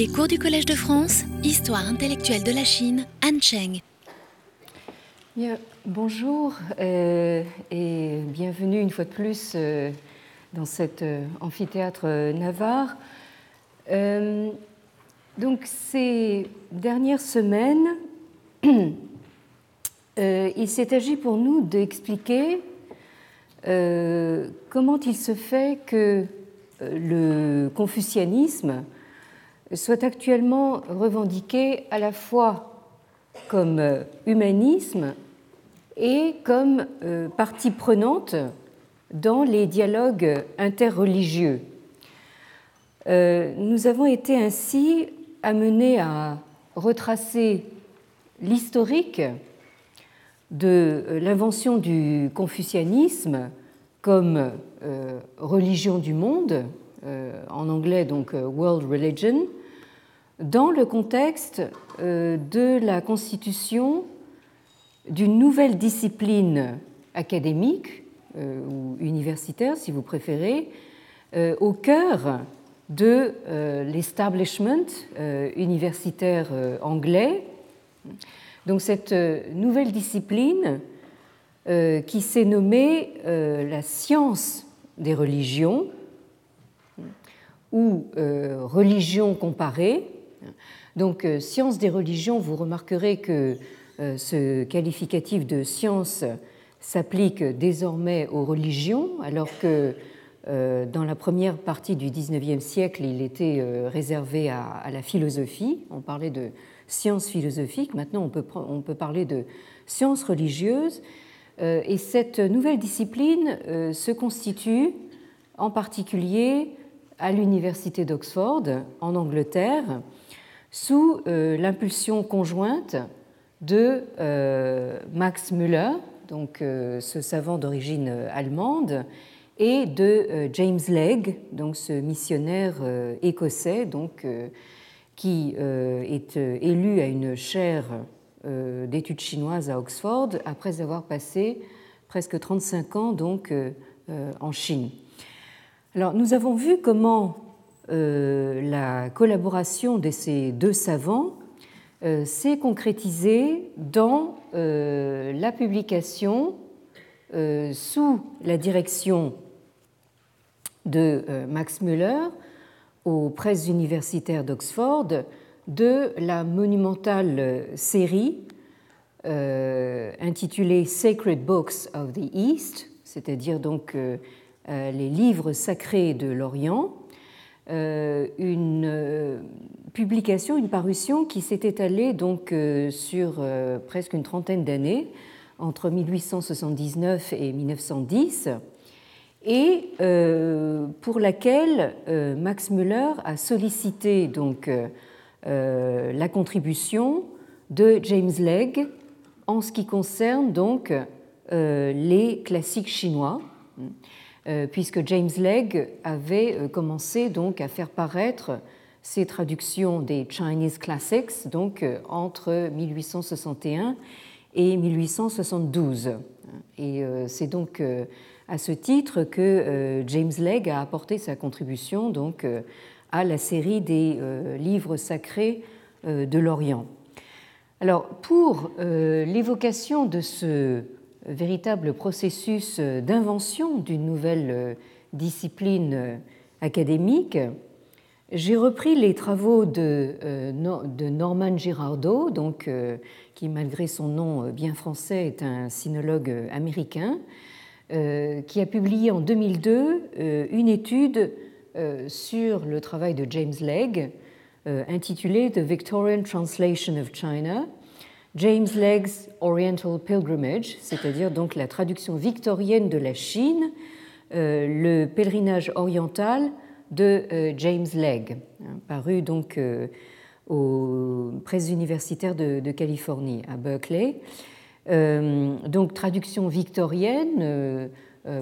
Les cours du Collège de France, Histoire intellectuelle de la Chine, Han Cheng. Bonjour euh, et bienvenue une fois de plus euh, dans cet euh, amphithéâtre navarre. donc ces dernières semaines, il s'est agi pour nous d'expliquer comment il se fait que le confucianisme soit actuellement revendiqué à la fois comme euh, humanisme et comme euh, partie prenante dans les dialogues interreligieux. Euh, nous avons été ainsi amenés à retracer l'historique de l'invention du confucianisme comme religion du monde, en anglais donc world religion, dans le contexte euh, de la constitution d'une nouvelle discipline académique euh, ou universitaire, si vous préférez, euh, au cœur de l'establishment universitaire anglais. Donc cette nouvelle discipline qui s'est nommée la science des religions ou religion comparée, donc, euh, science des religions, vous remarquerez que euh, ce qualificatif de science s'applique désormais aux religions, alors que euh, dans la première partie du XIXe siècle, il était réservé à, la philosophie. On parlait de science philosophique. Maintenant, on peut, on peut parler de science religieuse. Et cette nouvelle discipline se constitue en particulier à l'Université d'Oxford, en Angleterre, sous euh, l'impulsion conjointe de euh, Max Müller, donc euh, ce savant d'origine allemande, et de James Legge, donc ce missionnaire écossais, donc qui est élu à une chaire d'études chinoises à Oxford après avoir passé presque 35 ans donc en Chine. Alors nous avons vu comment la collaboration de ces deux savants euh, s'est concrétisée dans euh, la publication sous la direction de Max Müller aux presses universitaires d'Oxford de la monumentale série intitulée Sacred Books of the East, c'est-à-dire donc les livres sacrés de l'Orient, euh, une euh, publication, une parution qui s'est étalée donc euh, sur presque une trentaine d'années, entre 1879 et 1910, et pour laquelle Max Müller a sollicité donc la contribution de James Legge en ce qui concerne donc les classiques chinois. Euh, puisque James Legge avait euh, commencé donc à faire paraître ses traductions des Chinese Classics donc euh, entre 1861 et 1872. Et c'est donc à ce titre que James Legge a apporté sa contribution donc à la série des livres sacrés de l'Orient. Alors pour l'évocation de ce véritable processus d'invention d'une nouvelle euh, discipline euh, académique, j'ai repris les travaux de, euh, Norman Girardeau, donc, qui, malgré son nom bien français, est un sinologue américain, qui a publié en 2002 une étude sur le travail de James Legge, intitulée The Victorian Translation of China, James Legg's Oriental Pilgrimage, c'est-à-dire donc la traduction victorienne de la Chine, euh, le pèlerinage oriental de euh, James Legge, hein, paru donc euh, aux presses universitaires de, Californie à Berkeley. donc traduction victorienne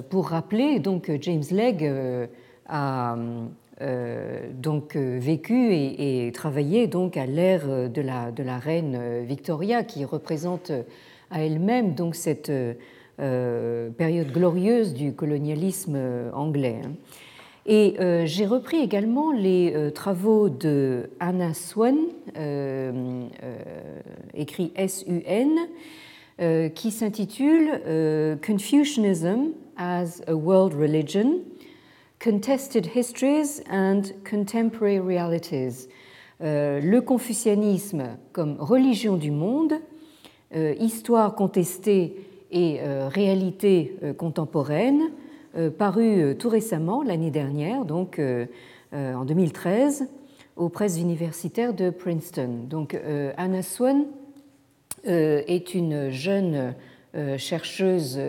pour rappeler donc James Legge a donc euh, vécu et, travaillé donc à l'ère de la, de la reine Victoria qui représente à elle-même donc cette euh, période glorieuse du colonialisme anglais. Hein. Et j'ai repris également les travaux de Anna Swan, écrit S-U-N, qui s'intitule Confucianism as a World Religion, Contested Histories and Contemporary Realities. le confucianisme comme religion du monde, histoire contestée et réalité contemporaine, paru tout récemment, l'année dernière, donc en 2013, aux presses universitaires de Princeton. Donc Anna Swan est une jeune chercheuse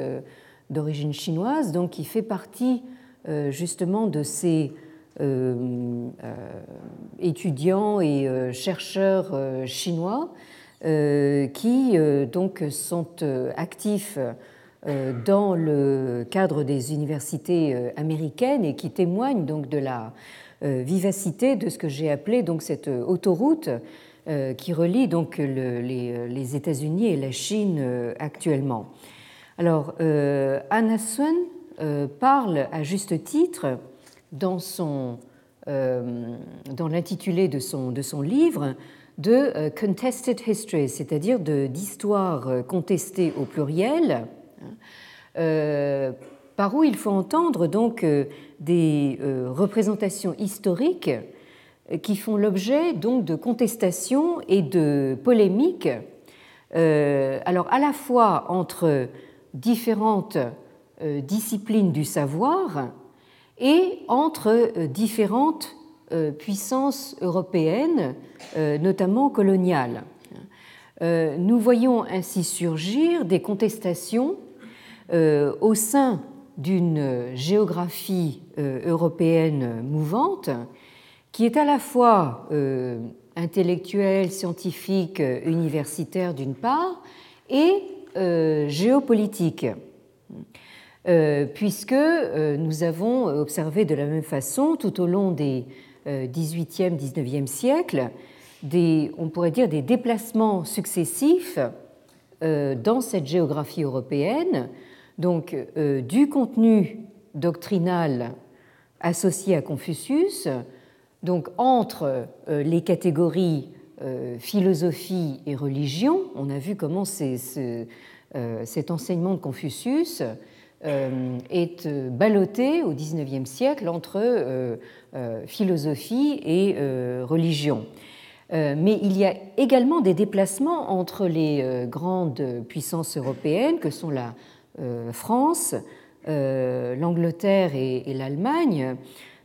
d'origine chinoise, donc qui fait partie euh, justement de ces euh, euh, étudiants et chercheurs chinois qui donc sont actifs dans le cadre des universités américaines et qui témoignent donc de la vivacité de ce que j'ai appelé donc cette autoroute qui relie donc les, États-Unis et la Chine actuellement. Alors, euh, Anna euh, parle à juste titre dans, euh, dans l'intitulé de son, de son livre de Contested History, c'est-à-dire d'histoire contestée au pluriel, par où il faut entendre donc des représentations historiques qui font l'objet donc de contestations et de polémiques, alors à la fois entre différentes euh, disciplines du savoir et entre euh, différentes euh, puissances européennes, notamment coloniales. Nous voyons ainsi surgir des contestations au sein d'une géographie européenne mouvante qui est à la fois intellectuelle, scientifique, universitaire d'une part, et euh, géopolitique, euh, puisque euh, nous avons observé de la même façon tout au long des 18e, 19e siècles, des, on pourrait dire des déplacements successifs dans cette géographie européenne, donc du contenu doctrinal associé à Confucius, donc entre les catégories euh, philosophie et religion. On a vu comment ce, euh, cet enseignement de Confucius euh, est ballotté au XIXe siècle entre philosophie et religion. Mais il y a également des déplacements entre les grandes puissances européennes que sont la France, l'Angleterre et l'Allemagne.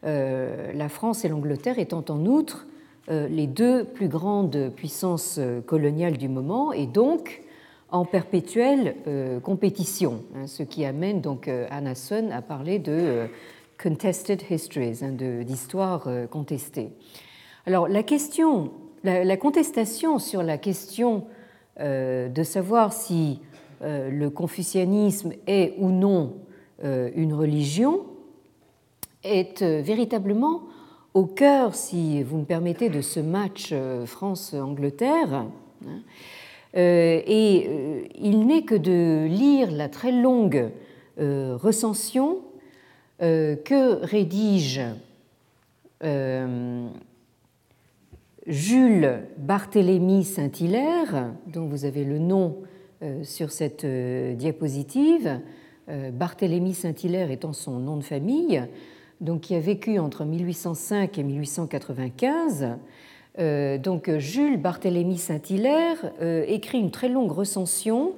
La France et l'Angleterre étant en outre euh, les deux plus grandes puissances euh, coloniales du moment et donc en perpétuelle euh, compétition, hein, ce qui amène donc Anna Sun à parler de contested histories, hein, d'histoire contestée. Alors la question, la, contestation sur la question de savoir si le confucianisme est ou non une religion est véritablement au cœur, si vous me permettez, de ce match euh, France-Angleterre. Euh, et euh, il n'est que de lire la très longue recension que rédige Jules Barthélemy Saint-Hilaire, dont vous avez le nom sur cette diapositive, Barthélemy Saint-Hilaire étant son nom de famille, donc qui a vécu entre 1805 et 1895. Euh, donc Jules Barthélemy Saint-Hilaire euh, écrit une très longue recension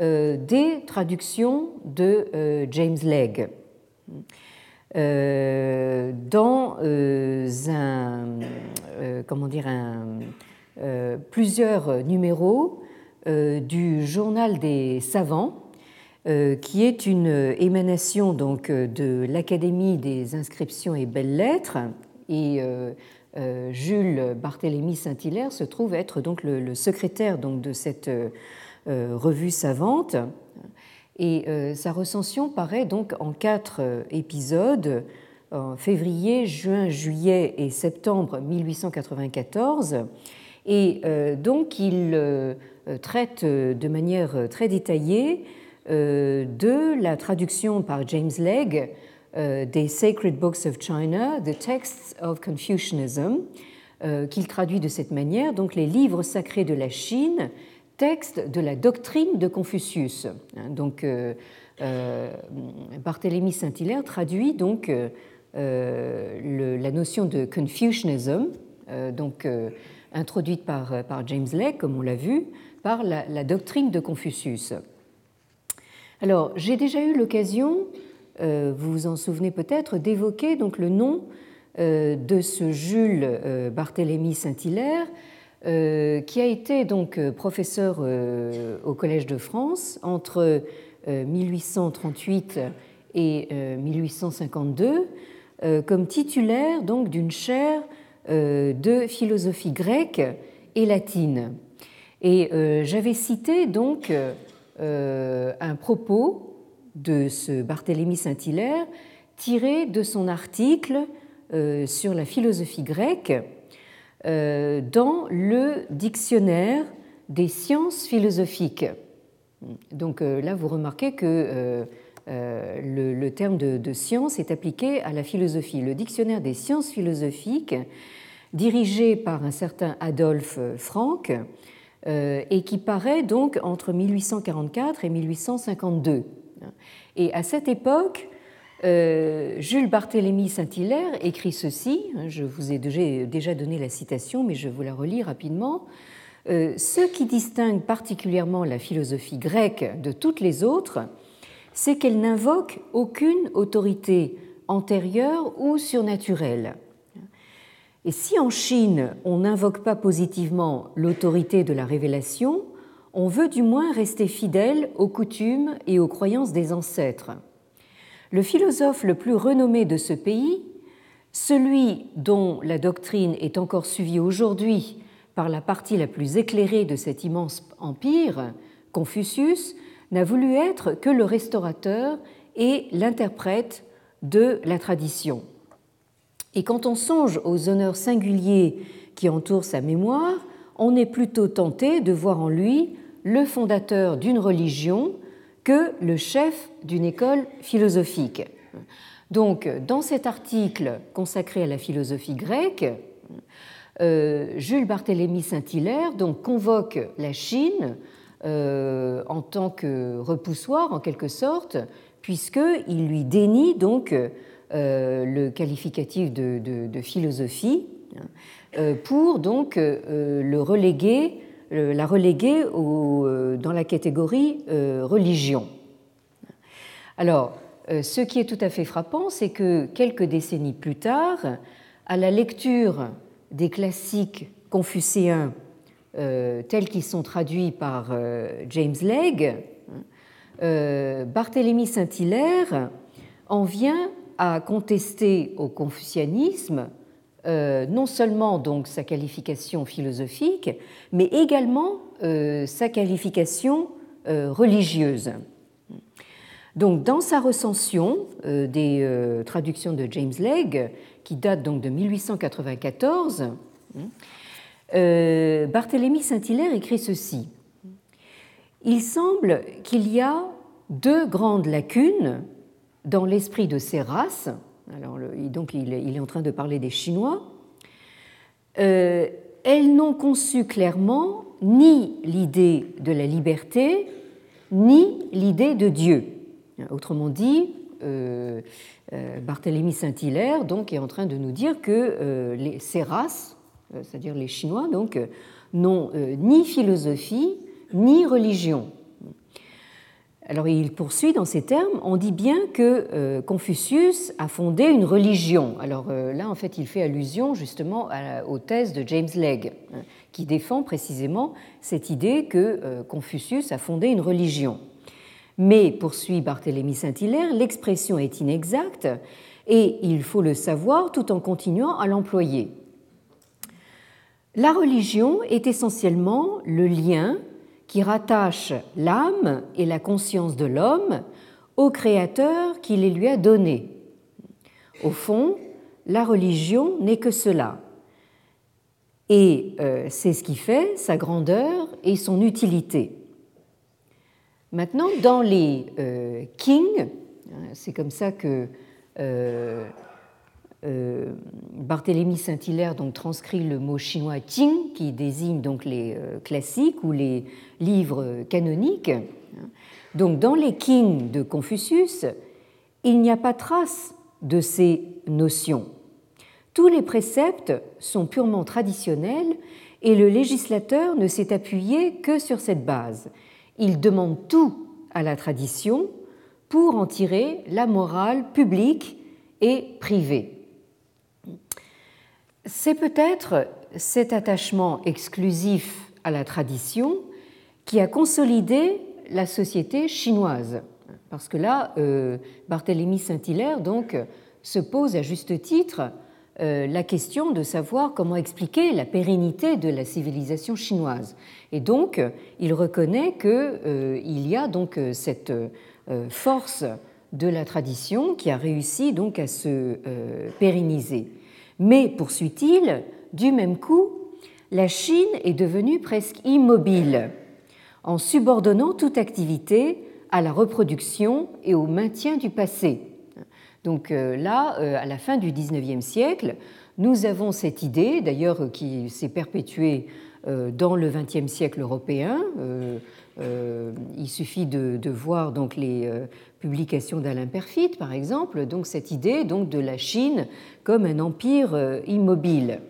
euh, des traductions de James Legge dans plusieurs numéros du journal des savants euh, qui est une émanation donc de l'Académie des inscriptions et euh, euh, Jules Barthélemy Saint-Hilaire se trouve être donc le, secrétaire donc de cette revue savante. Et sa recension paraît donc en quatre épisodes en février, juin, juillet et septembre 1894. Et donc il traite de manière très détaillée euh, de la traduction par James Legge des Sacred Books of China, The Texts of Confucianism, qu'il traduit de cette manière, donc les livres sacrés de la Chine, textes de la doctrine de Confucius. Hein, donc Barthélemy Saint-Hilaire traduit donc la notion de Confucianism, donc introduite par, James Lake, comme on l'a vu, par la, doctrine de Confucius. Alors, j'ai déjà eu l'occasion, euh, vous vous en souvenez peut-être, d'évoquer donc le nom euh, de ce Jules euh, Barthélemy Saint-Hilaire, qui a été donc professeur au Collège de France entre 1838 et 1852, comme titulaire donc d'une chaire de philosophie grecque et latine. Et euh, j'avais cité donc euh, un propos de ce Barthélemy Saint-Hilaire tiré de son article euh, sur la philosophie grecque dans le dictionnaire des sciences philosophiques. Donc là, vous remarquez que le, terme de, science est appliqué à la philosophie. Le dictionnaire des sciences philosophiques, dirigé par un certain Adolphe Franck, euh, et qui paraît donc entre 1844 et 1852. Et à cette époque, euh, Jules Barthélemy Saint-Hilaire écrit ceci, hein, je vous ai déjà donné la citation, mais je vous la relis rapidement. Euh, ce qui distingue particulièrement la philosophie grecque de toutes les autres, c'est qu'elle n'invoque aucune autorité antérieure ou surnaturelle. Et si en Chine on n'invoque pas positivement l'autorité de la révélation, on veut du moins rester fidèle aux coutumes et aux croyances des ancêtres. Le philosophe le plus renommé de ce pays, celui dont la doctrine est encore suivie aujourd'hui par la partie la plus éclairée de cet immense empire, Confucius, n'a voulu être que le restaurateur et l'interprète de la tradition. Et quand on songe aux honneurs singuliers qui entourent sa mémoire, on est plutôt tenté de voir en lui le fondateur d'une religion que le chef d'une école philosophique. Donc, dans cet article consacré à la philosophie grecque, euh, Jules Barthélemy Saint-Hilaire donc convoque la Chine euh, en tant que repoussoir, en quelque sorte, puisqu'il lui dénie donc euh, le qualificatif de, philosophie euh, pour donc le reléguer, la reléguer dans la catégorie religion. Alors, ce qui est tout à fait frappant, c'est que quelques décennies plus tard, à la lecture des classiques confucéens tels qu'ils sont traduits par James Legge, Barthélemy Saint-Hilaire en vient à contester au confucianisme euh, non seulement donc sa qualification philosophique, mais également euh, sa qualification euh, religieuse. Donc, dans sa recension des traductions de James Legge, qui date donc de 1894, Barthélemy Saint-Hilaire écrit ceci Il semble qu'il y a deux grandes lacunes dans l'esprit de ces alors donc il est, en train de parler des Chinois, euh, elles n'ont conçu clairement ni l'idée de la liberté, ni l'idée de Dieu. Autrement dit, euh, euh, Barthélemy Saint-Hilaire donc est en train de nous dire que les, ces races, c'est-à-dire les Chinois, n'ont ni philosophie ni religion. Alors il poursuit dans ces termes, on dit bien que euh, Confucius a fondé une religion. Alors euh, là, en fait, il fait allusion justement aux thèses de James Legge, hein, qui défend précisément cette idée que euh, Confucius a fondé une religion. Mais, poursuit Barthélemy Saint-Hilaire, l'expression est inexacte et il faut le savoir tout en continuant à l'employer. La religion est essentiellement le lien qui rattache l'âme et la conscience de l'homme au Créateur qui les lui a donnés. Au fond, la religion n'est que cela. Et euh, c'est ce qui fait sa grandeur et son utilité. Maintenant, dans les euh, Kings, hein, c'est comme ça que Barthélemy Saint-Hilaire donc transcrit le mot chinois Qing qui désigne donc les classiques ou les livres canoniques. Donc dans les Qing de Confucius, il n'y a pas trace de ces notions. Tous les préceptes sont purement traditionnels et le législateur ne s'est appuyé que sur cette base. Il demande tout à la tradition pour en tirer la morale publique et privée. C'est peut-être cet attachement exclusif à la tradition qui a consolidé la société chinoise. Parce que là, euh, Barthélemy Saint-Hilaire donc se pose à juste titre euh, la question de savoir comment expliquer la pérennité de la civilisation chinoise. Et donc, il reconnaît qu'il euh, y a donc cette force de la tradition qui a réussi donc à se pérenniser. Mais, poursuit-il, du même coup, la Chine est devenue presque immobile en subordonnant toute activité à la reproduction et au maintien du passé. Donc euh, là, euh, à la fin du XIXe siècle, nous avons cette idée, d'ailleurs qui s'est perpétuée euh, dans le XXe siècle européen. Il suffit de, voir donc les publications d'Alain Perfit, par exemple, donc cette idée donc de la Chine comme un empire immobile.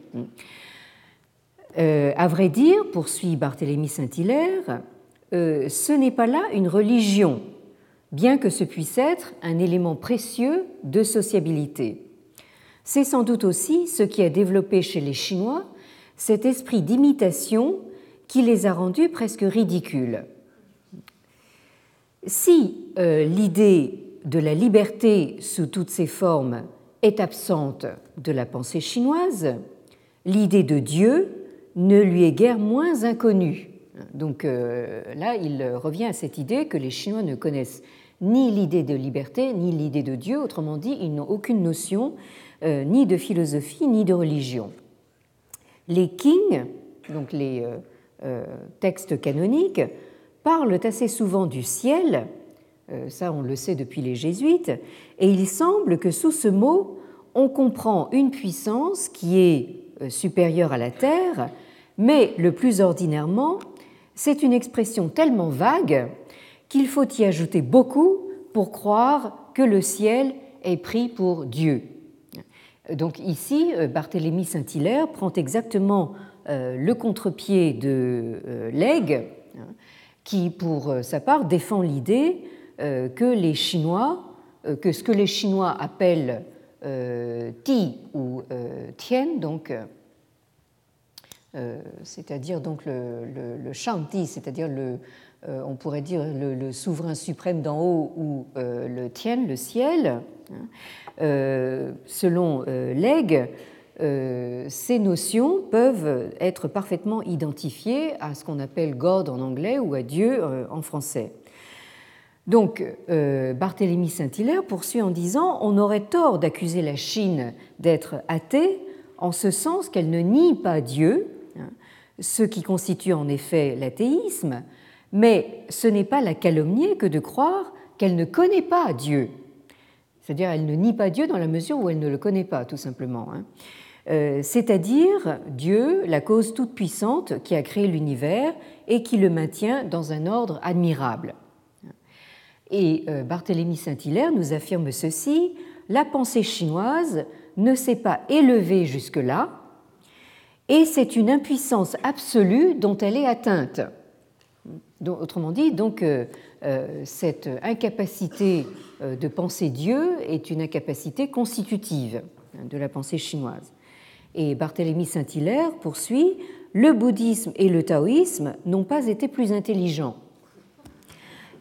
à vrai dire, poursuit Barthélemy Saint-Hilaire, euh, ce n'est pas là une religion, bien que ce puisse être un élément précieux de sociabilité. C'est sans doute aussi ce qui a développé chez les Chinois cet esprit d'imitation qui les a rendus presque ridicules. Si euh, l'idée de la liberté sous toutes ses formes est absente de la pensée chinoise, l'idée de Dieu ne lui est guère moins inconnue. Donc euh, là, il revient à cette idée que les Chinois ne connaissent ni l'idée de liberté, ni l'idée de Dieu, autrement dit, ils n'ont aucune notion euh, ni de philosophie, ni de religion. Les Qing, donc les textes canoniques, parlent assez souvent du ciel, ça on le sait depuis les jésuites, et il semble que sous ce mot, on comprend une puissance qui est supérieure à la terre, mais le plus ordinairement c'est une expression tellement vague qu'il faut y ajouter beaucoup pour croire que le ciel est pris pour Dieu. Donc ici, euh, Barthélemy Saint-Hilaire prend exactement euh, le contre-pied de euh, hein, qui, pour sa part, défend l'idée que les Chinois, que ce que les Chinois appellent Ti ou Tien, donc euh, c'est-à-dire donc le, le, Shanti, c'est-à-dire le, euh, on pourrait dire le, souverain suprême d'en haut ou euh, le Tien, le ciel. Hein. selon Legge, ces notions peuvent être parfaitement identifiées à ce qu'on appelle God en anglais ou à Dieu en français. Donc, Barthélemy Saint-Hilaire poursuit en disant On aurait tort d'accuser la Chine d'être athée en ce sens qu'elle ne nie pas Dieu, ce qui constitue en effet l'athéisme, mais ce n'est pas la calomnier que de croire qu'elle ne connaît pas Dieu. C'est-à-dire elle ne nie pas Dieu dans la mesure où elle ne le connaît pas, tout simplement. Hein. Euh, c'est-à-dire Dieu, la cause toute puissante qui a créé l'univers et qui le maintient dans un ordre admirable. Et euh, Barthélemy Saint-Hilaire nous affirme ceci, la pensée chinoise ne s'est pas élevée jusque-là, et c'est une impuissance absolue dont elle est atteinte. Autrement dit, donc, euh, cette incapacité de penser Dieu est une incapacité constitutive de la pensée chinoise. Et Barthélemy Saint-Hilaire poursuit Le bouddhisme et le taoïsme n'ont pas été plus intelligents.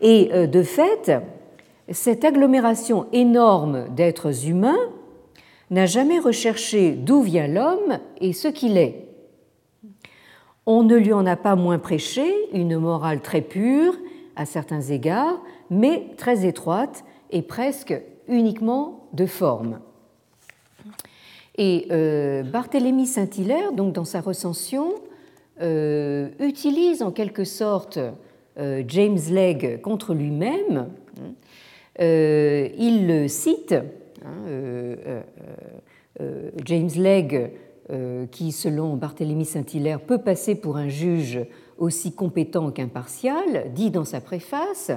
Et de fait, cette agglomération énorme d'êtres humains n'a jamais recherché d'où vient l'homme et ce qu'il est. On ne lui en a pas moins prêché une morale très pure à certains égards, mais très étroite et presque uniquement de forme. Et euh, Barthélemy Saint-Hilaire, donc dans sa recension, euh, utilise en quelque sorte euh, James Legge contre lui-même. il cite Hein, James Legge, qui selon Barthélemy Saint-Hilaire peut passer pour un juge aussi compétent qu'impartial, dit dans sa préface,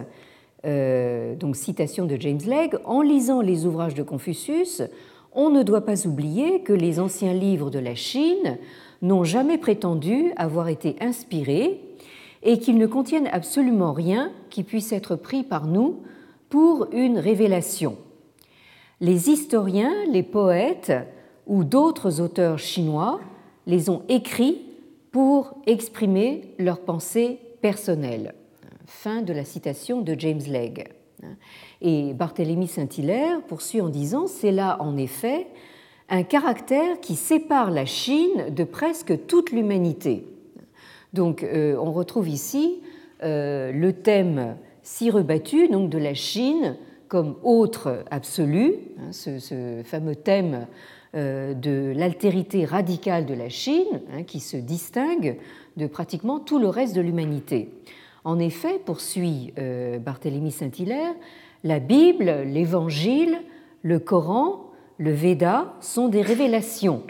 donc citation de James Legge, en lisant les ouvrages de Confucius, on ne doit pas oublier que les anciens livres de la Chine n'ont jamais prétendu avoir été inspirés et qu'ils ne contiennent absolument rien qui puisse être pris par nous pour une révélation. Les historiens, les poètes ou d'autres auteurs chinois les ont écrits pour exprimer leurs pensées personnelles. Fin de la citation de James Legge. Et Barthélemy Saint-Hilaire poursuit en disant C'est là, en effet, un caractère qui sépare la Chine de presque toute l'humanité. Donc, euh, on retrouve ici euh, le thème si rebattu donc, de la Chine comme autre absolu, hein, ce, fameux thème euh, de l'altérité radicale de la Chine, hein, qui se distingue de pratiquement tout le reste de l'humanité. En effet, poursuit Barthélemy Saint-Hilaire, la Bible, l'Évangile, le Coran, le Veda sont des révélations.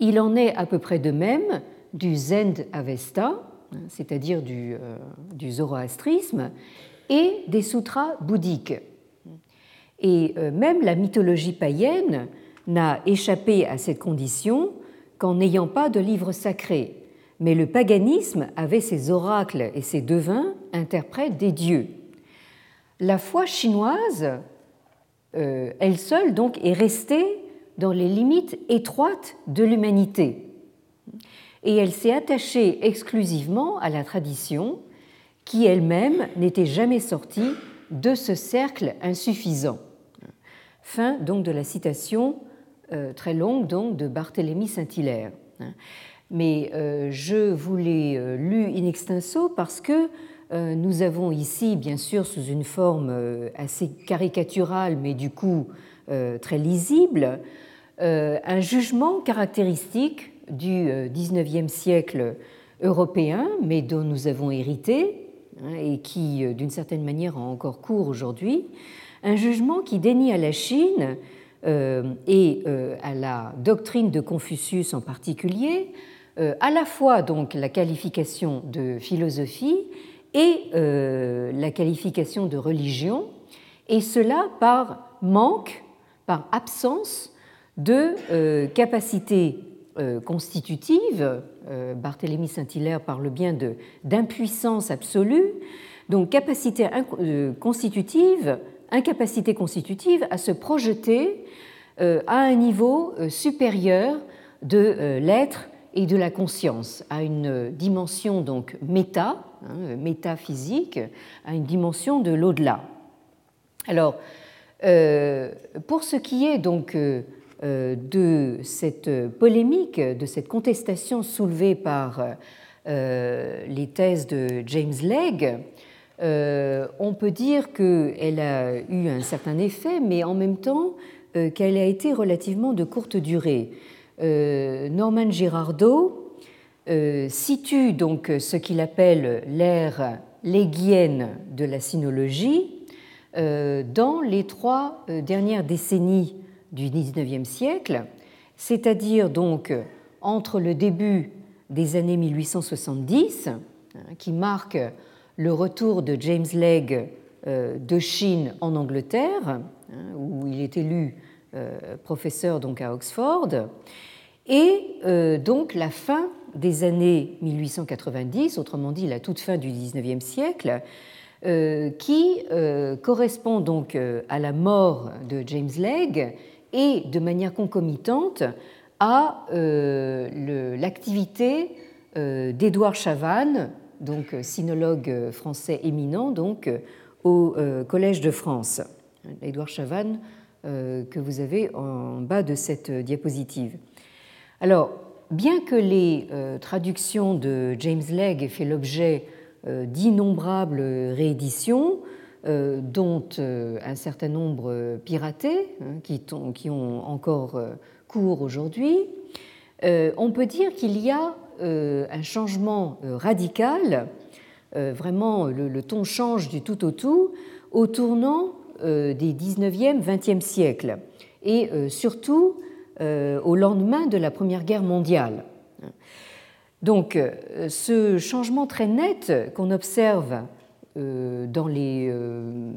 Il en est à peu près de même du Zend Avesta, c'est-à-dire du, euh, zoroastrisme, et des sutras bouddhiques. Et euh, même la mythologie païenne n'a échappé à cette condition qu'en n'ayant pas de livre sacré. Mais le paganisme avait ses oracles et ses devins interprètes des dieux. La foi chinoise, euh, elle seule, donc, est restée dans les limites étroites de l'humanité. Et elle s'est attachée exclusivement à la tradition, qui elle-même n'était jamais sortie de ce cercle insuffisant. Fin donc de la citation euh, très longue donc de Barthélemy Saint-Hilaire. Mais euh, je vous l'ai lu in extenso parce que nous avons ici, bien sûr, sous une forme euh, assez caricaturale, mais du coup euh, très lisible, un jugement caractéristique du XIXe siècle européen, mais dont nous avons hérité hein, et qui, d'une certaine manière, a encore cours aujourd'hui, un jugement qui dénie à la Chine et à la doctrine de Confucius en particulier, à la fois donc la qualification de philosophie et euh, la qualification de religion, et cela par manque, par absence de euh, capacité euh, constitutive. Barthélemy Saint-Hilaire parle bien d'impuissance absolue, donc capacité constitutive, incapacité constitutive à se projeter à un niveau supérieur de l'être et de la conscience, à une dimension donc méta, hein, métaphysique, à une dimension de l'au-delà. Alors, euh, pour ce qui est donc euh, de cette polémique, de cette contestation soulevée par euh, les thèses de James Legge, on peut dire qu'elle a eu un certain effet, mais en même temps qu'elle a été relativement de courte durée. Norman Girardot euh, situe donc ce qu'il appelle l'ère léguienne de la sinologie euh, dans les trois euh, dernières décennies du XIXe siècle, c'est-à-dire donc entre le début des années 1870, hein, qui marque le retour de James Legge de Chine en Angleterre, hein, où il est élu professeur donc à Oxford, et donc la fin des années 1890, autrement dit la toute fin du XIXe siècle, euh, qui euh, correspond donc euh, à la mort de James Legge et de manière concomitante à l'activité d'Édouard Chavannes, donc sinologue français éminent, donc au Collège de France. Édouard Chavannes que vous avez en bas de cette diapositive. Alors, bien que les euh, traductions de James Legge aient fait l'objet euh, d'innombrables rééditions, euh, dont un certain nombre piratés, hein, qui, ont encore cours aujourd'hui, on peut dire qu'il y a un changement radical, vraiment le, ton change du tout au tout, au tournant des 19e, 20e siècles, et surtout au lendemain de la Première Guerre mondiale. Donc ce changement très net qu'on observe dans les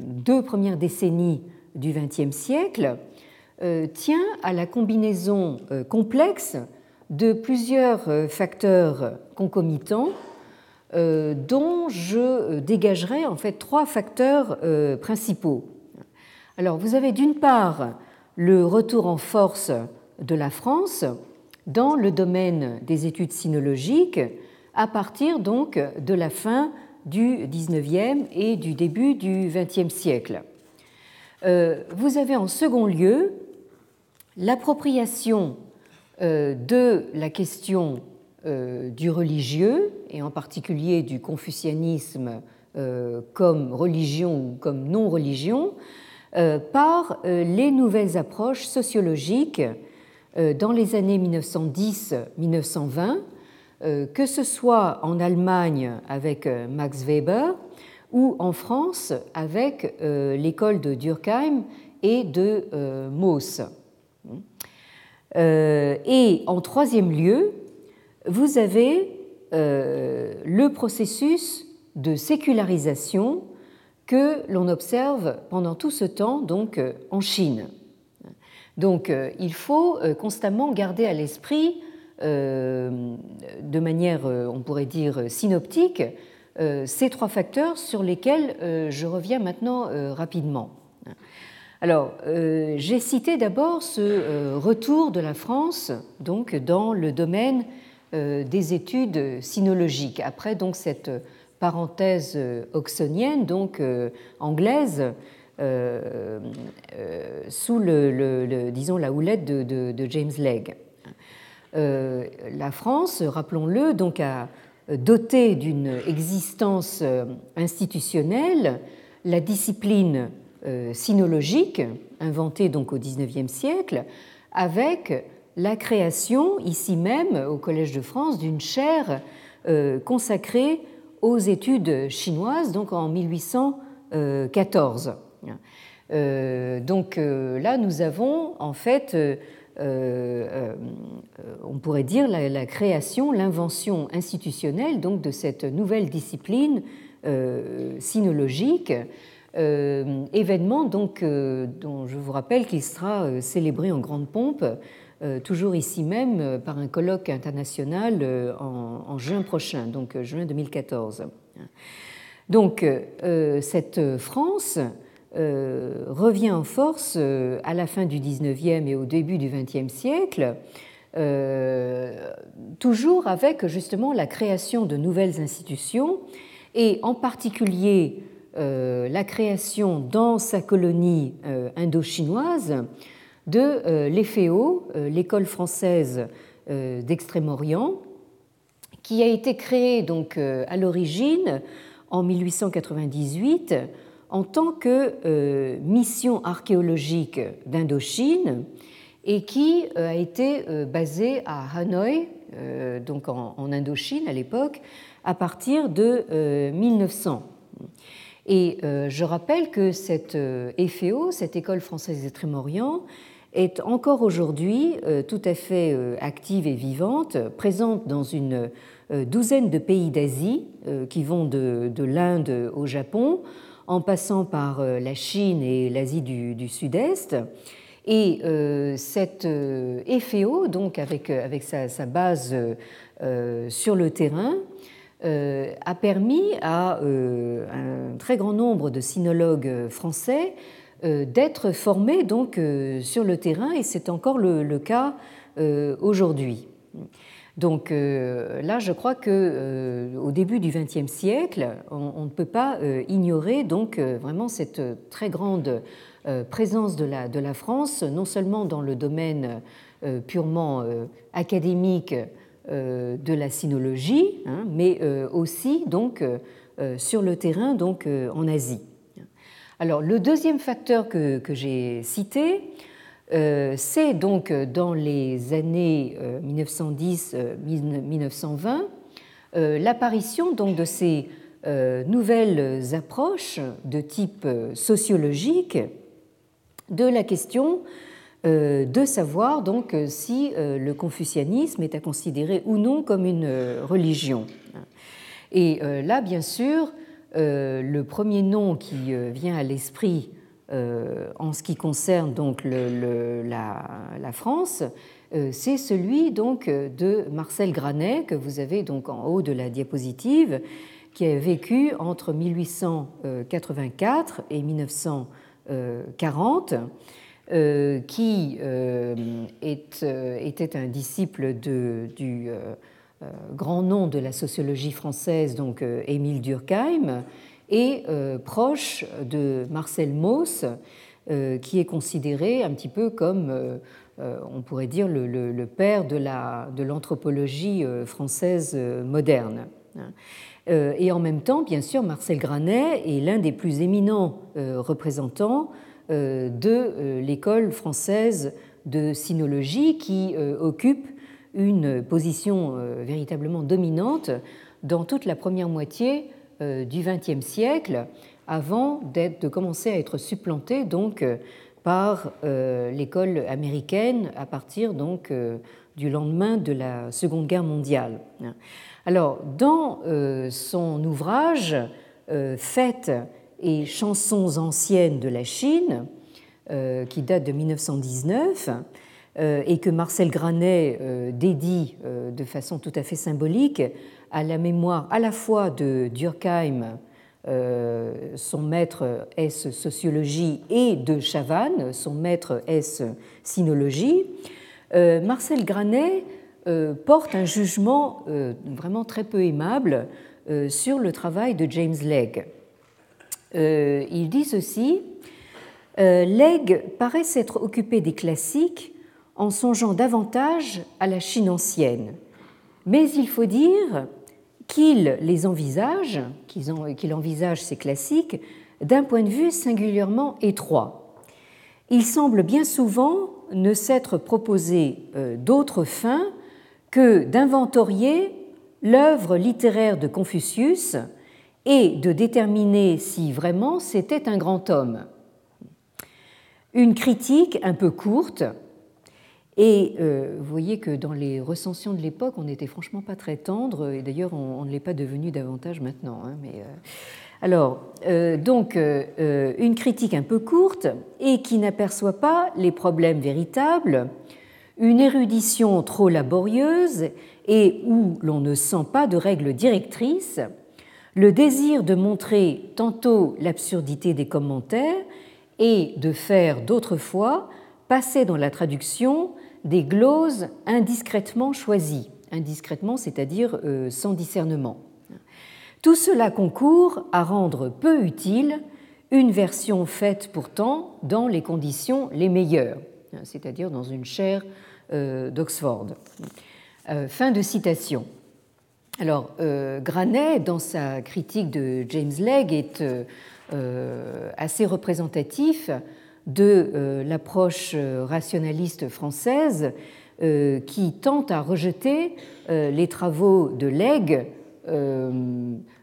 deux premières décennies du XXe siècle tient à la combinaison complexe de plusieurs facteurs concomitants euh, dont je euh, dégagerai en fait trois facteurs euh, principaux. Alors vous avez d'une part le retour en force de la France dans le domaine des études sinologiques à partir donc de la fin du XIXe et du début du XXe siècle. Vous avez en second lieu l'appropriation de la question euh, du religieux, et en particulier du confucianisme euh, comme religion ou comme non-religion, euh, par les nouvelles approches sociologiques dans les années 1910-1920, que ce soit en Allemagne avec Max Weber ou en France avec l'école de Durkheim et de Mauss. Et en troisième lieu, vous avez euh, le processus de sécularisation que l'on observe pendant tout ce temps donc euh, en Chine. Donc euh, il faut constamment garder à l'esprit, de manière, on pourrait dire, synoptique, ces trois facteurs sur lesquels je reviens maintenant rapidement. Alors, j'ai cité d'abord ce retour de la France donc dans le domaine euh, des études sinologiques. Après donc cette parenthèse oxonienne, donc euh, anglaise, euh, sous le, disons la houlette de, James Legge. la France, rappelons-le, donc a doté d'une existence institutionnelle la discipline sinologique, inventée donc au XIXe siècle, avec la création, ici même, au Collège de France, d'une chaire euh, consacrée aux études chinoises, donc en 1814. Euh, donc euh, là, nous avons en fait, on pourrait dire, la, création, l'invention institutionnelle donc de cette nouvelle discipline sinologique. événement donc, dont je vous rappelle qu'il sera célébré en grande pompe euh, toujours ici même euh, par un colloque international euh, en, juin prochain, donc juin 2014. Donc cette France revient en force à la fin du 19e et au début du 20e siècle, toujours avec justement la création de nouvelles institutions et en particulier la création dans sa colonie indochinoise de euh, l'EFEO, euh, l'école française euh, d'Extrême-Orient, qui a été créée donc à l'origine en 1898 en tant que mission archéologique d'Indochine et qui a été basée à Hanoï, donc en Indochine à l'époque, à partir de 1900. Et je rappelle que cette EFEO, cette école française d'Extrême-Orient, est encore aujourd'hui euh, tout à fait euh, active et vivante, présente dans une euh, douzaine de pays d'Asie qui vont de, l'Inde au Japon, en passant par la Chine et l'Asie du, Sud-Est. Et cette FEO, donc avec, avec sa, base sur le terrain, a permis à un très grand nombre de sinologues français euh, d'être formés donc euh, sur le terrain et c'est encore le, cas euh, aujourd'hui. Donc là, je crois que au début du XXe siècle, on, ne peut pas ignorer donc vraiment cette très grande présence de la, France, non seulement dans le domaine purement académique de la sinologie, hein, mais aussi donc sur le terrain donc en Asie. Alors, le deuxième facteur que, j'ai cité, euh, c'est donc dans les années 1910-1920 euh, euh, l'apparition donc de ces nouvelles approches de type sociologique de la question de savoir donc si le confucianisme est à considérer ou non comme une religion. Et là, bien sûr, le premier nom qui vient à l'esprit en ce qui concerne donc la, France, euh, c'est celui donc de Marcel Granet que vous avez donc en haut de la diapositive, qui a vécu entre 1884 et 1940, euh, qui euh, était un disciple du grand nom de la sociologie française, donc Émile Durkheim, et proche de Marcel Mauss, qui est considéré un petit peu comme euh, on pourrait dire, le, père de l'anthropologie euh, française euh, moderne. Et en même temps, bien sûr, Marcel Granet est l'un des plus éminents représentants de l'école française de sinologie qui occupe une position véritablement dominante dans toute la première moitié du XXe siècle, avant de commencer à être supplanté donc par euh, l'école américaine à partir donc euh, du lendemain de la Seconde Guerre mondiale. Alors, dans euh, son ouvrage Fêtes et chansons anciennes de la Chine, qui date de 1919, et que Marcel Granet dédie de façon tout à fait symbolique à la mémoire à la fois de Durkheim euh, son maître S sociologie et de Chavannes, son maître S sinologie, euh, Marcel Granet euh, porte un jugement vraiment très peu aimable sur le travail de James Legge. Il dit ceci Legge paraît s'être occupé des classiques en songeant davantage à la Chine ancienne. Mais il faut dire qu'il les envisage, qu'il envisage ces classiques, d'un point de vue singulièrement étroit. Il semble bien souvent ne s'être proposé euh, d'autre fin que d'inventorier l'œuvre littéraire de Confucius et de déterminer si vraiment c'était un grand homme. Une critique un peu courte et euh, vous voyez que dans les recensions de l'époque, on n'était franchement pas très tendre, et d'ailleurs on, ne l'est pas devenu davantage maintenant. Hein, mais, euh, alors, euh, donc, une critique un peu courte et qui n'aperçoit pas les problèmes véritables, une érudition trop laborieuse et où l'on ne sent pas de règles directrices, le désir de montrer tantôt l'absurdité des commentaires et de faire d'autres fois passer dans la traduction des gloses indiscrètement choisies, indiscrètement, c'est-à-dire euh, sans discernement. Tout cela concourt à rendre peu utile une version faite pourtant dans les conditions les meilleures, c'est-à-dire dans une chaire euh, d'Oxford. Euh, fin de citation. Alors, Granet, dans sa critique de James Legge, est assez représentatif de euh, l'approche euh, rationaliste française euh, qui tente à rejeter les travaux de Legge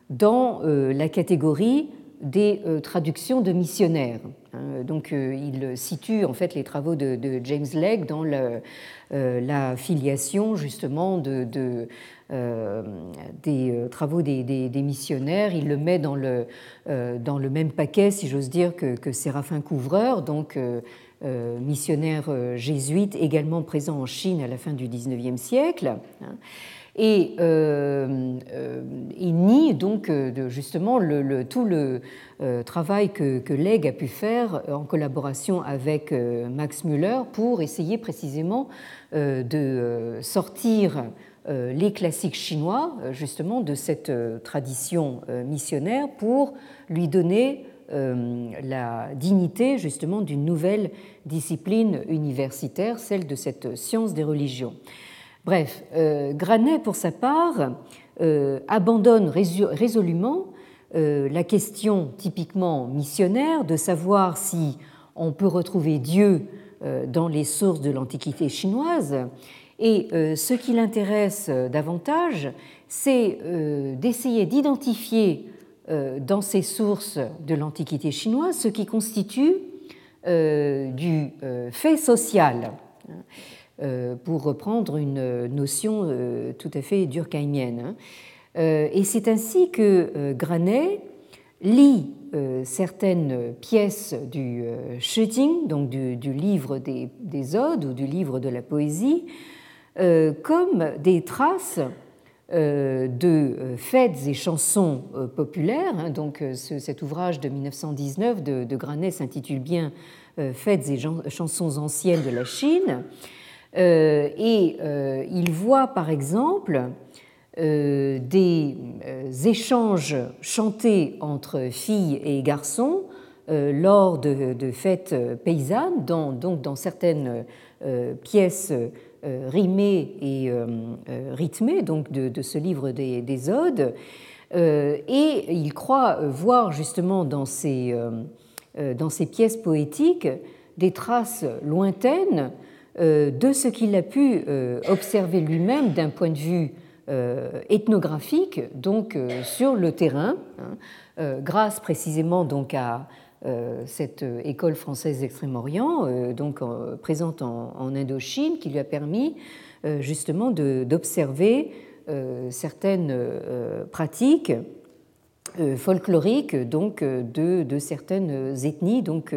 dans la catégorie des traductions de missionnaires. Hein. Donc, il situe en fait les travaux de, James Legge dans la filiation justement de, des euh, travaux des, missionnaires. Il le met dans le, euh, dans le même paquet, si j'ose dire, que, Séraphin Couvreur, donc missionnaire jésuite également présent en Chine à la fin du XIXe siècle. Et il nie donc justement tout le travail que, que a pu faire en collaboration avec Max Müller pour essayer précisément de sortir euh, les classiques chinois, euh, justement, de cette euh, tradition missionnaire pour lui donner la dignité, justement, d'une nouvelle discipline universitaire, celle de cette science des religions. Bref, Granet, pour sa part, abandonne résolument la question typiquement missionnaire de savoir si on peut retrouver Dieu dans les sources de l'Antiquité chinoise et euh, ce qui l'intéresse euh, davantage, c'est euh, d'essayer d'identifier dans ces sources de l'Antiquité chinoise ce qui constitue du fait social, pour reprendre une notion tout à fait durkheimienne. Hein. Et c'est ainsi que Granet lit certaines pièces du Shijing, donc du, livre des, odes ou du livre de la poésie, comme des traces euh, de euh, fêtes et chansons euh, populaires. Hein, donc cet ouvrage de 1919 de, de Granet s'intitule bien Fêtes et chansons anciennes de la Chine. Et il voit par exemple des échanges chantés entre filles et garçons lors de, fêtes paysannes, donc dans certaines pièces euh, rimé et euh, euh, rythmé donc de, ce livre des, odes. et il croit voir justement dans ces, dans ces pièces poétiques des traces lointaines de ce qu'il a pu observer lui-même d'un point de vue ethnographique, donc sur le terrain, hein, grâce précisément donc à, cette école française d'Extrême-Orient, euh, donc présente en, Indochine, qui lui a permis euh, justement d'observer certaines pratiques folkloriques donc de, certaines ethnies donc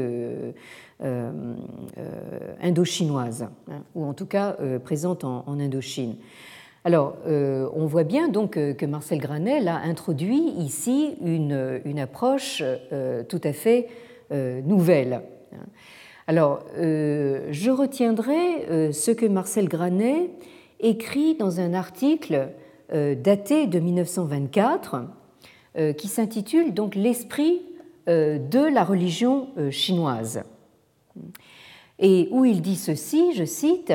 indochinoises hein, ou en tout cas présentes en, Indochine. Alors, on voit bien donc que Marcel Granel a introduit ici une, approche tout à fait euh, nouvelle. Alors, euh, je retiendrai euh, ce que Marcel Granet écrit dans un article daté de 1924 qui s'intitule donc L'esprit de la religion chinoise. Et où il dit ceci, je cite,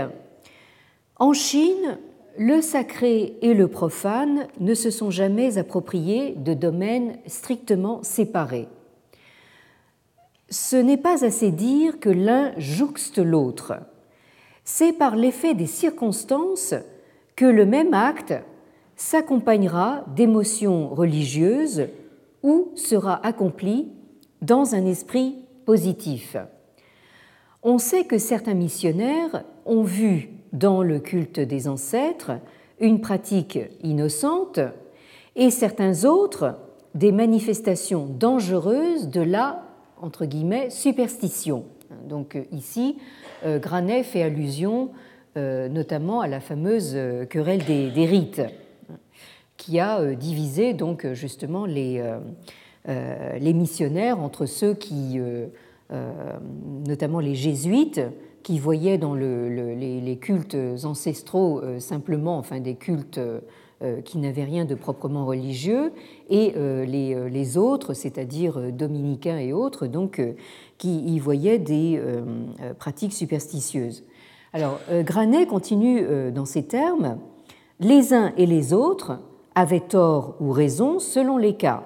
En Chine, le sacré et le profane ne se sont jamais appropriés de domaines strictement séparés ce n'est pas assez dire que l'un jouxte l'autre. C'est par l'effet des circonstances que le même acte s'accompagnera d'émotions religieuses ou sera accompli dans un esprit positif. On sait que certains missionnaires ont vu dans le culte des ancêtres une pratique innocente et certains autres des manifestations dangereuses de la entre guillemets, superstition. Donc euh, ici, euh, Granet fait allusion euh, notamment à la fameuse querelle des, rites, qui a divisé donc justement les, les missionnaires entre ceux qui, notamment les jésuites, qui voyaient dans le, les, cultes ancestraux simplement, enfin des cultes euh, qui n'avaient rien de proprement religieux, et euh, euh, les, autres, c'est-à-dire dominicains et autres, donc, qui y voyaient des pratiques superstitieuses. Alors, Granet continue dans ces termes Les uns et les autres avaient tort ou raison selon les cas.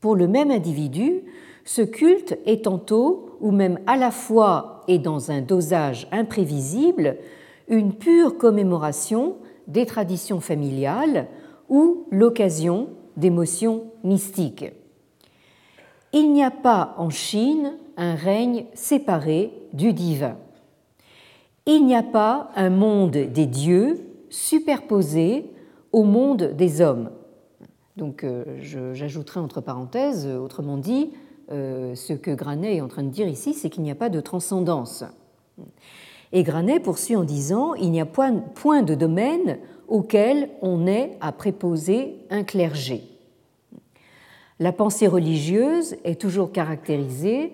Pour le même individu, ce culte est tantôt, ou même à la fois et dans un dosage imprévisible, une pure commémoration des traditions familiales ou l'occasion d'émotions mystiques. Il n'y a pas en Chine un règne séparé du divin. Il n'y a pas un monde des dieux superposé au monde des hommes. Donc euh, j'ajouterai entre parenthèses, autrement dit, euh, ce que Granet est en train de dire ici, c'est qu'il n'y a pas de transcendance. Et Granet poursuit en disant Il n'y a point de domaine auquel on ait à préposer un clergé. La pensée religieuse est toujours caractérisée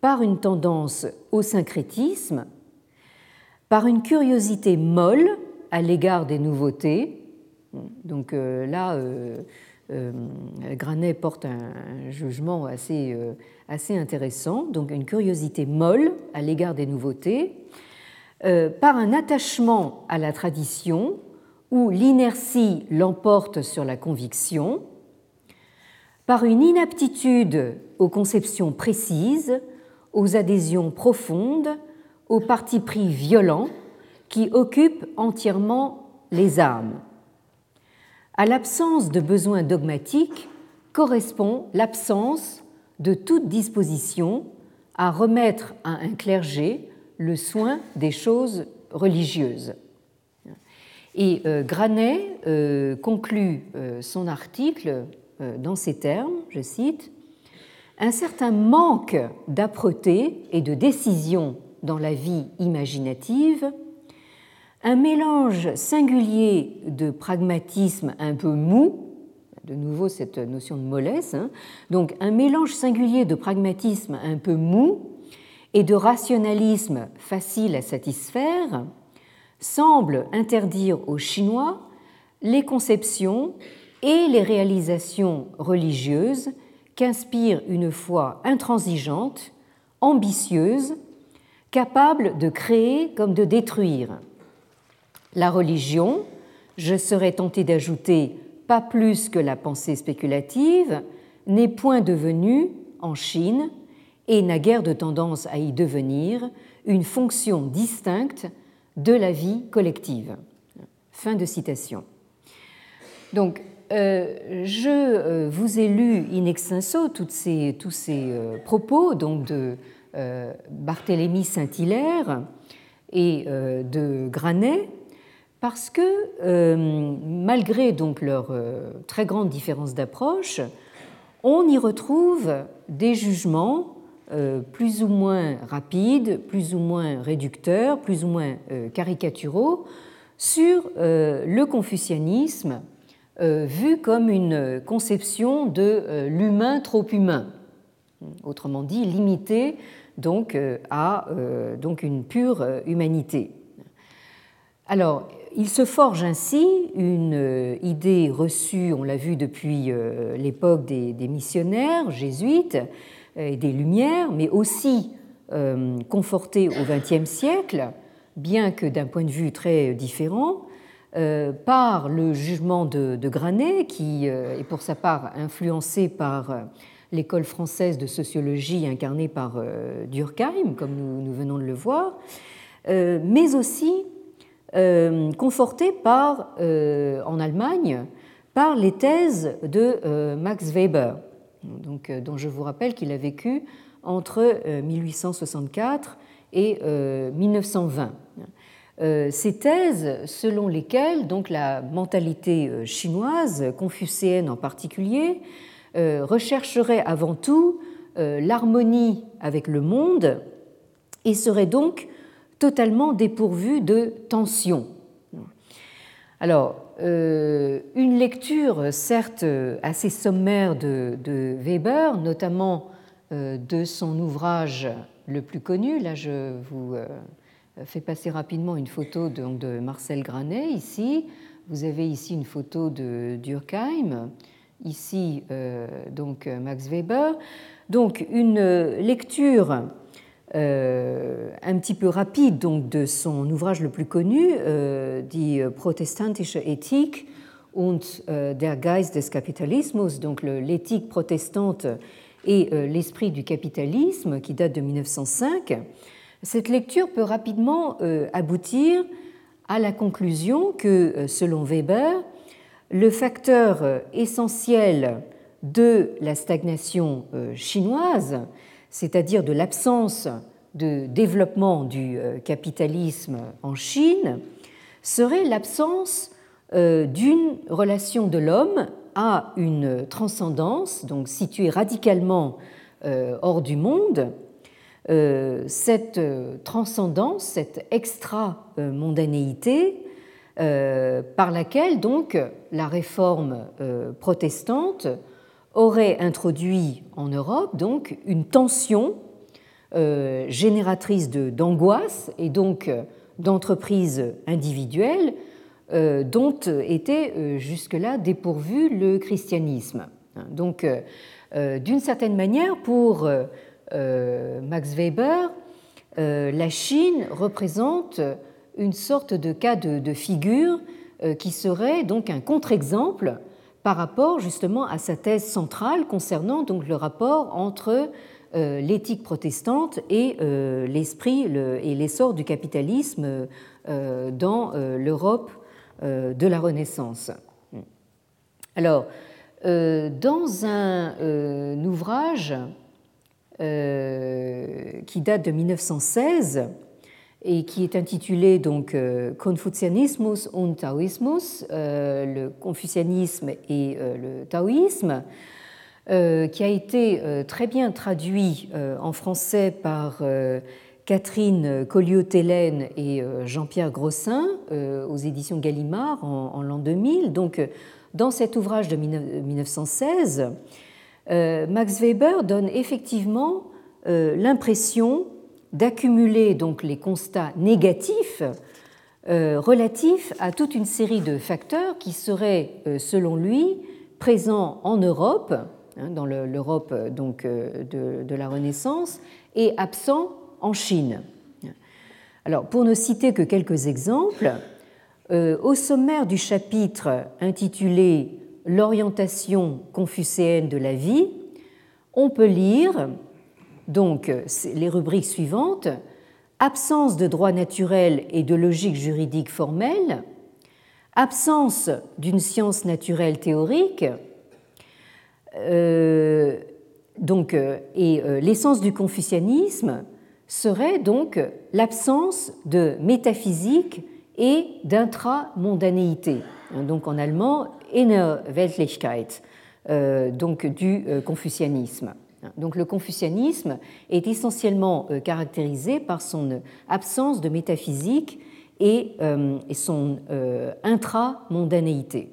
par une tendance au syncrétisme, par une curiosité molle à l'égard des nouveautés. Donc euh, là, euh, euh, Granet porte un, jugement assez, assez intéressant, donc une curiosité molle à l'égard des nouveautés, euh, par un attachement à la tradition où l'inertie l'emporte sur la conviction, par une inaptitude aux conceptions précises, aux adhésions profondes, aux partis pris violents qui occupent entièrement les âmes. À l'absence de besoins dogmatiques, correspond l'absence de toute disposition à remettre à un clergé le soin des choses religieuses. Et euh, Granet euh, conclut euh, son article dans ces termes, je cite, Un certain manque d'âpreté et de décision dans la vie imaginative, un mélange singulier de pragmatisme un peu mou, de nouveau cette notion de mollesse, hein, donc un mélange singulier de pragmatisme un peu mou et de rationalisme facile à satisfaire, semble interdire aux Chinois les conceptions et les réalisations religieuses qu'inspire une foi intransigeante, ambitieuse, capable de créer comme de détruire. La religion, je serais tenté d'ajouter pas plus que la pensée spéculative, n'est point devenue, en Chine, et n'a guère de tendance à y devenir, une fonction distincte de la vie collective. Fin de citation. Donc, euh, je euh, vous ai lu in extenso tous ces euh, propos de Barthélemy Saint-Hilaire et de Granet, parce que malgré donc leur très grande différence d'approche, on y retrouve des jugements euh, plus ou moins rapides, plus ou moins réducteurs, plus ou moins euh, caricaturaux sur euh, le confucianisme vu comme une conception de l'humain trop humain, autrement dit limité donc à donc une pure humanité. Alors, il se forge ainsi une idée reçue, on l'a vu depuis l'époque des, missionnaires jésuites, et des Lumières, mais aussi euh, conforté au XXe siècle, bien que d'un point de vue très différent, euh, par le jugement de, Granet, qui euh, est pour sa part influencé par l'école française de sociologie incarnée par Durkheim, comme nous, venons de le voir, mais aussi conforté par, en Allemagne par les thèses de Max Weber donc, euh, dont je vous rappelle qu'il a vécu entre 1864 euh, et 1920. Euh, ces thèses selon lesquelles donc, la mentalité chinoise, confucéenne en particulier, rechercherait avant tout l'harmonie avec le monde et serait donc totalement dépourvue de tension. Alors, euh, une lecture certes assez sommaire de, Weber, notamment euh, de son ouvrage le plus connu. Là, je vous euh, fais passer rapidement une photo de, Marcel Granet ici. Vous avez ici une photo de Durkheim, ici donc Max Weber. Donc une lecture un petit peu rapide donc de son ouvrage le plus connu, euh, Die protestantische Ethik und äh, der Geist des Kapitalismus, donc l'éthique protestante et euh, l'esprit du capitalisme, qui date de 1905. Cette lecture peut rapidement aboutir à la conclusion que, selon Weber, le facteur essentiel de la stagnation chinoise, c'est-à-dire de l'absence de développement du euh, capitalisme en Chine, serait l'absence euh, d'une relation de l'homme à une transcendance, donc située radicalement euh, hors du monde. Cette transcendance, cette extra-mondanéité, par laquelle donc la réforme protestante aurait introduit en Europe donc une tension euh, génératrice d'angoisse et donc euh, d'entreprises individuelles euh, dont était jusque-là dépourvu le christianisme. Donc, d'une certaine manière, pour Max Weber, la Chine représente une sorte de cas de, de figure qui serait donc un contre-exemple par rapport justement à sa thèse centrale concernant donc le rapport entre euh, l'éthique protestante et euh, l'esprit et l'essor du capitalisme euh, dans l'Europe de la Renaissance. Alors, dans un ouvrage qui date de 1916 et qui est intitulé donc Confucianismus und Taoismus, le confucianisme et le taoïsme, qui a été très bien traduit en français par Catherine Colliot-Télène et euh, Jean-Pierre Grossin euh, aux éditions Gallimard en, l'an 2000. Donc, euh, dans cet ouvrage de 1916, Max Weber donne effectivement l'impression d'accumuler donc les constats négatifs relatifs à toute une série de facteurs qui seraient, selon lui, présents en Europe, hein, dans l'Europe donc de, la Renaissance, et absents en Chine. Alors, pour ne citer que quelques exemples, euh, au sommaire du chapitre intitulé L'orientation confucéenne de la vie, on peut lire donc les rubriques suivantes. Absence de droit naturel et de logique juridique formelle, absence d'une science naturelle théorique, euh, donc, euh, et l'essence du confucianisme serait donc l'absence de métaphysique et d'intramondanéité, donc en allemand Innerweltlichkeit, euh, donc du euh, confucianisme. Donc le confucianisme est essentiellement euh, caractérisé par son absence de métaphysique et, son intramondanéité.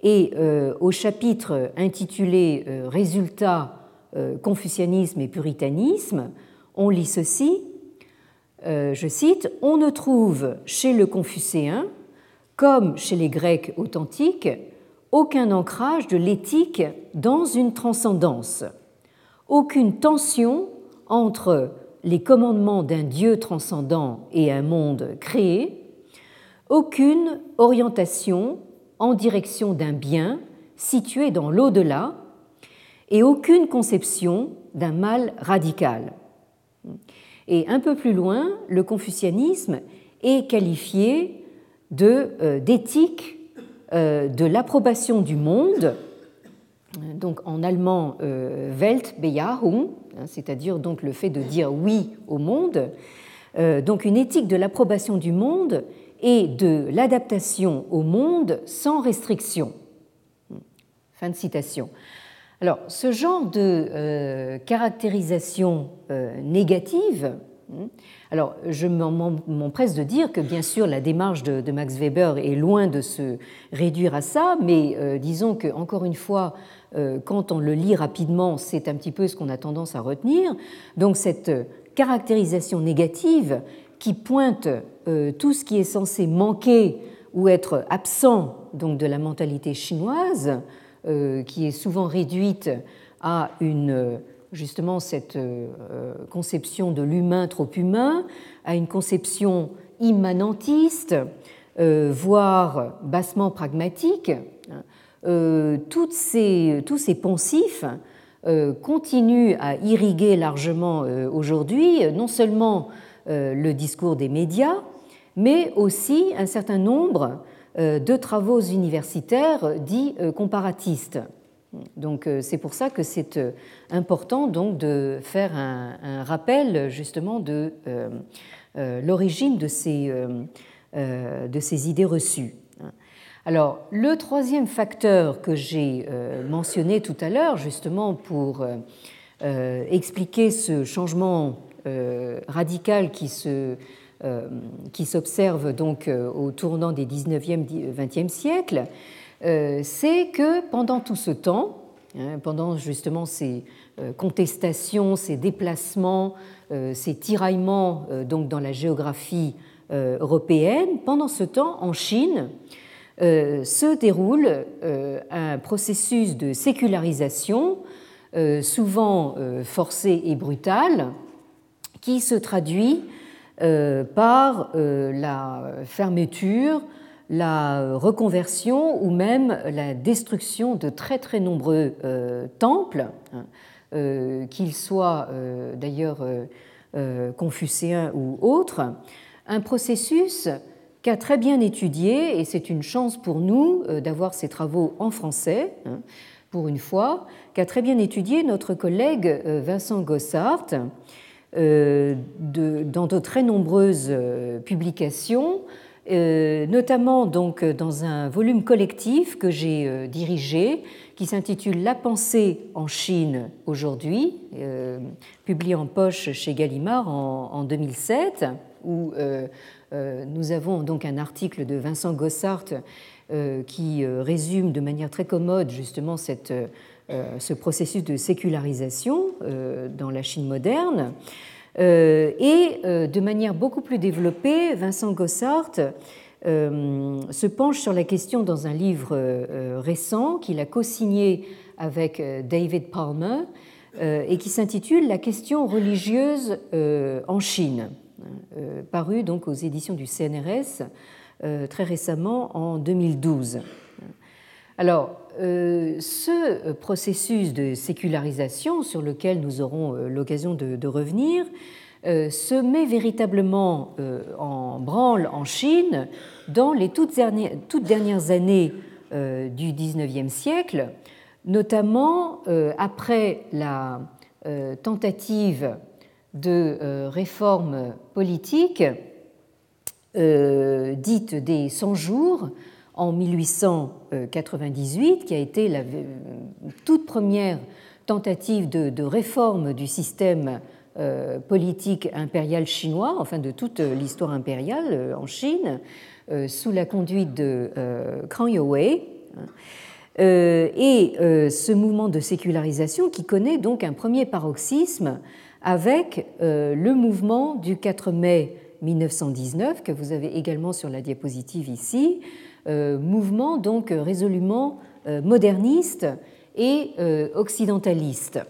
Et au chapitre intitulé Résultats, confucianisme et puritanisme, on lit ceci, euh, je cite, On ne trouve chez le Confucéen, comme chez les Grecs authentiques, aucun ancrage de l'éthique dans une transcendance, aucune tension entre les commandements d'un Dieu transcendant et un monde créé, aucune orientation en direction d'un bien situé dans l'au-delà et aucune conception d'un mal radical. Et un peu plus loin, le confucianisme est qualifié euh, d'éthique euh, de l'approbation du monde, donc en allemand euh, Weltbejahung, hein, c'est-à-dire donc le fait de dire oui au monde, donc une éthique de l'approbation du monde et de l'adaptation au monde sans restriction. Fin de citation. Alors, ce genre de euh, caractérisation euh, négative, alors je m'empresse de dire que bien sûr la démarche de, Max Weber est loin de se réduire à ça, mais euh, disons que encore une fois, quand on le lit rapidement, c'est un petit peu ce qu'on a tendance à retenir. Donc cette caractérisation négative qui pointe tout ce qui est censé manquer ou être absent donc de la mentalité chinoise, euh, qui est souvent réduite à une justement cette euh, conception de l'humain trop humain, à une conception immanentiste, euh, voire bassement pragmatique. Toutes ces, tous ces poncifs continuent à irriguer largement aujourd'hui non seulement le discours des médias, mais aussi un certain nombre euh, de travaux universitaires dits euh, comparatistes. Donc euh, c'est pour ça que c'est important donc de faire un, rappel justement de l'origine de, ces, de ces idées reçues. Alors le troisième facteur que j'ai mentionné tout à l'heure justement pour expliquer ce changement radical qui se euh, qui s'observe euh, au tournant des 19e, 20e siècles, euh, c'est que pendant tout ce temps, hein, pendant justement ces contestations, ces déplacements, ces tiraillements donc dans la géographie européenne, pendant ce temps, en Chine, se déroule un processus de sécularisation, souvent forcé et brutal, qui se traduit euh, par euh, la fermeture, la reconversion ou même la destruction de très très nombreux euh, temples, hein, qu'ils soient d'ailleurs confucéens ou autres, un processus qu'a très bien étudié, et c'est une chance pour nous d'avoir ces travaux en français, hein, pour une fois, qu'a très bien étudié notre collègue Vincent Gossart dans de très nombreuses publications euh, notamment donc dans un volume collectif que j'ai euh, dirigé qui s'intitule La pensée en Chine aujourd'hui, euh, publié en poche chez Gallimard en, 2007, où nous avons donc un article de Vincent Gossart qui résume de manière très commode justement cette, ce processus de sécularisation dans la Chine moderne. Euh, et euh, de manière beaucoup plus développée, Vincent Gossart euh, se penche sur la question dans un livre récent qu'il a co-signé avec David Palmer et qui s'intitule La question religieuse en Chine, paru donc aux éditions du CNRS très récemment en 2012. Alors, ce processus de sécularisation sur lequel nous aurons l'occasion de, revenir euh, se met véritablement euh, en branle en Chine dans les toutes dernières, années euh, du XIXe siècle, notamment après la tentative de réforme politique dite des 100 jours en 1898, qui a été la toute première tentative de, réforme du système euh, politique impérial chinois, enfin de toute l'histoire impériale euh, en Chine, euh, sous la conduite de Krang Youwei. Et ce mouvement de sécularisation qui connaît donc un premier paroxysme avec le mouvement du 4 mai 1919 que vous avez également sur la diapositive ici, euh, mouvement donc résolument euh, moderniste et euh, occidentaliste.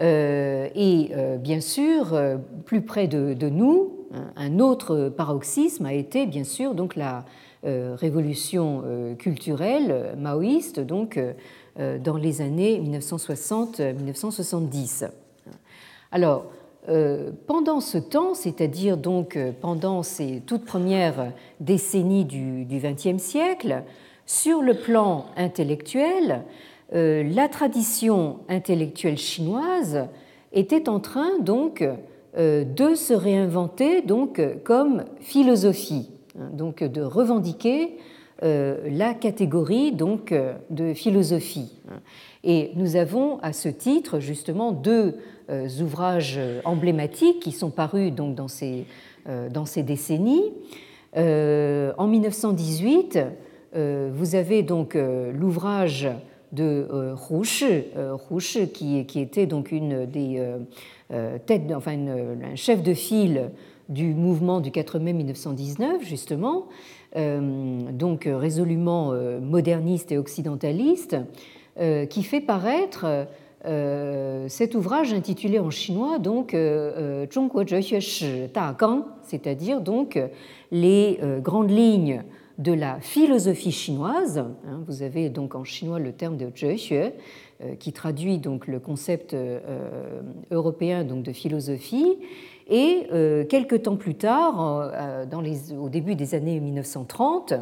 Et bien sûr, plus près de, nous, un autre paroxysme a été bien sûr donc la révolution culturelle maoïste donc dans les années 1960-1970. Alors, euh, pendant ce temps, c'est-à-dire donc euh, pendant ces toutes premières décennies du XXe siècle, sur le plan intellectuel, euh, la tradition intellectuelle chinoise était en train donc de se réinventer donc comme philosophie, hein, donc de revendiquer la catégorie donc de philosophie. Et nous avons à ce titre justement deux euh, ouvrages emblématiques qui sont parus donc dans ces, euh, dans ces décennies. Euh, en 1918, vous avez donc l'ouvrage de Shi, qui, était donc une des un chef de file du mouvement du 4 mai 1919, justement, donc résolument moderniste et occidentaliste, qui fait paraître euh, cet ouvrage intitulé en chinois donc euh, euh, c'est-à-dire donc les grandes lignes de la philosophie chinoise. Hein, vous avez donc en chinois le terme de Zhexue qui traduit donc le concept européen donc de philosophie. Et quelques temps plus tard, au début des années 1930,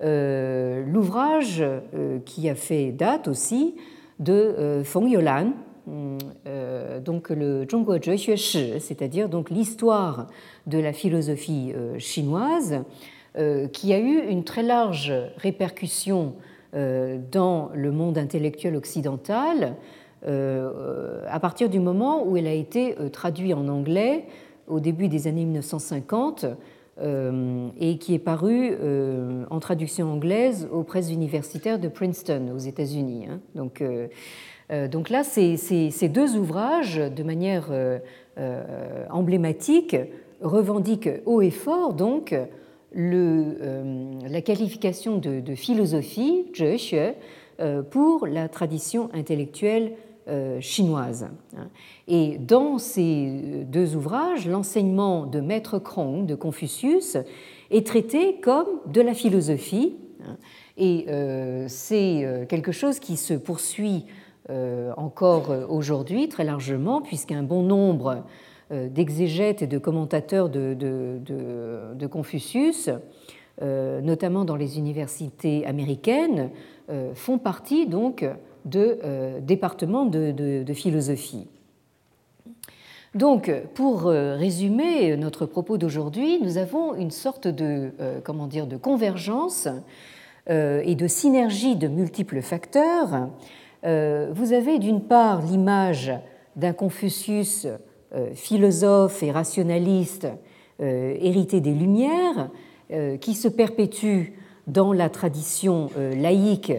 l'ouvrage qui a fait date aussi de euh, Feng Youlan, euh, donc le Zhongguo Zhexue Shi, c'est-à-dire donc l'histoire de la philosophie euh, chinoise, qui a eu une très large répercussion dans le monde intellectuel occidental à partir du moment où elle a été traduite en anglais au début des années 1950 et qui est paru en traduction anglaise aux presses universitaires de Princeton aux États-Unis. Hein. Donc, euh, donc là, ces, deux ouvrages, de manière euh, euh, emblématique, revendiquent haut et fort donc la qualification de, philosophie, pour la tradition intellectuelle chinoise. Et dans ces deux ouvrages, l'enseignement de Maître Krong de Confucius est traité comme de la philosophie. Et c'est quelque chose qui se poursuit euh, encore aujourd'hui très largement, puisqu'un bon nombre d'exégètes et de commentateurs de, de Confucius, notamment dans les universités américaines, font partie donc de départements de, philosophie. Donc, pour résumer notre propos d'aujourd'hui, nous avons une sorte de, comment dire, de convergence et de synergie de multiples facteurs euh, vous avez d'une part l'image d'un Confucius euh, philosophe et rationaliste euh, hérité des Lumières, qui se perpétue dans la tradition laïque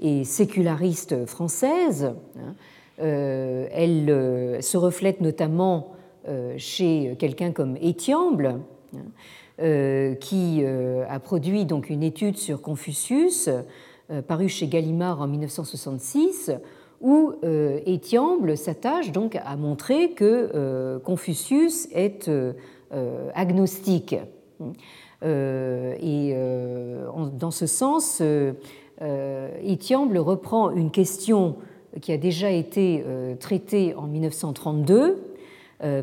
et séculariste française. Hein. Elle se reflète notamment chez quelqu'un comme Étiamble, hein, qui a produit donc une étude sur Confucius euh, paru chez Gallimard en 1966, où euh, Étiamble s'attache donc à montrer que euh, Confucius est agnostique. Et dans ce sens, Étiamble reprend une question qui a déjà été traitée en 1932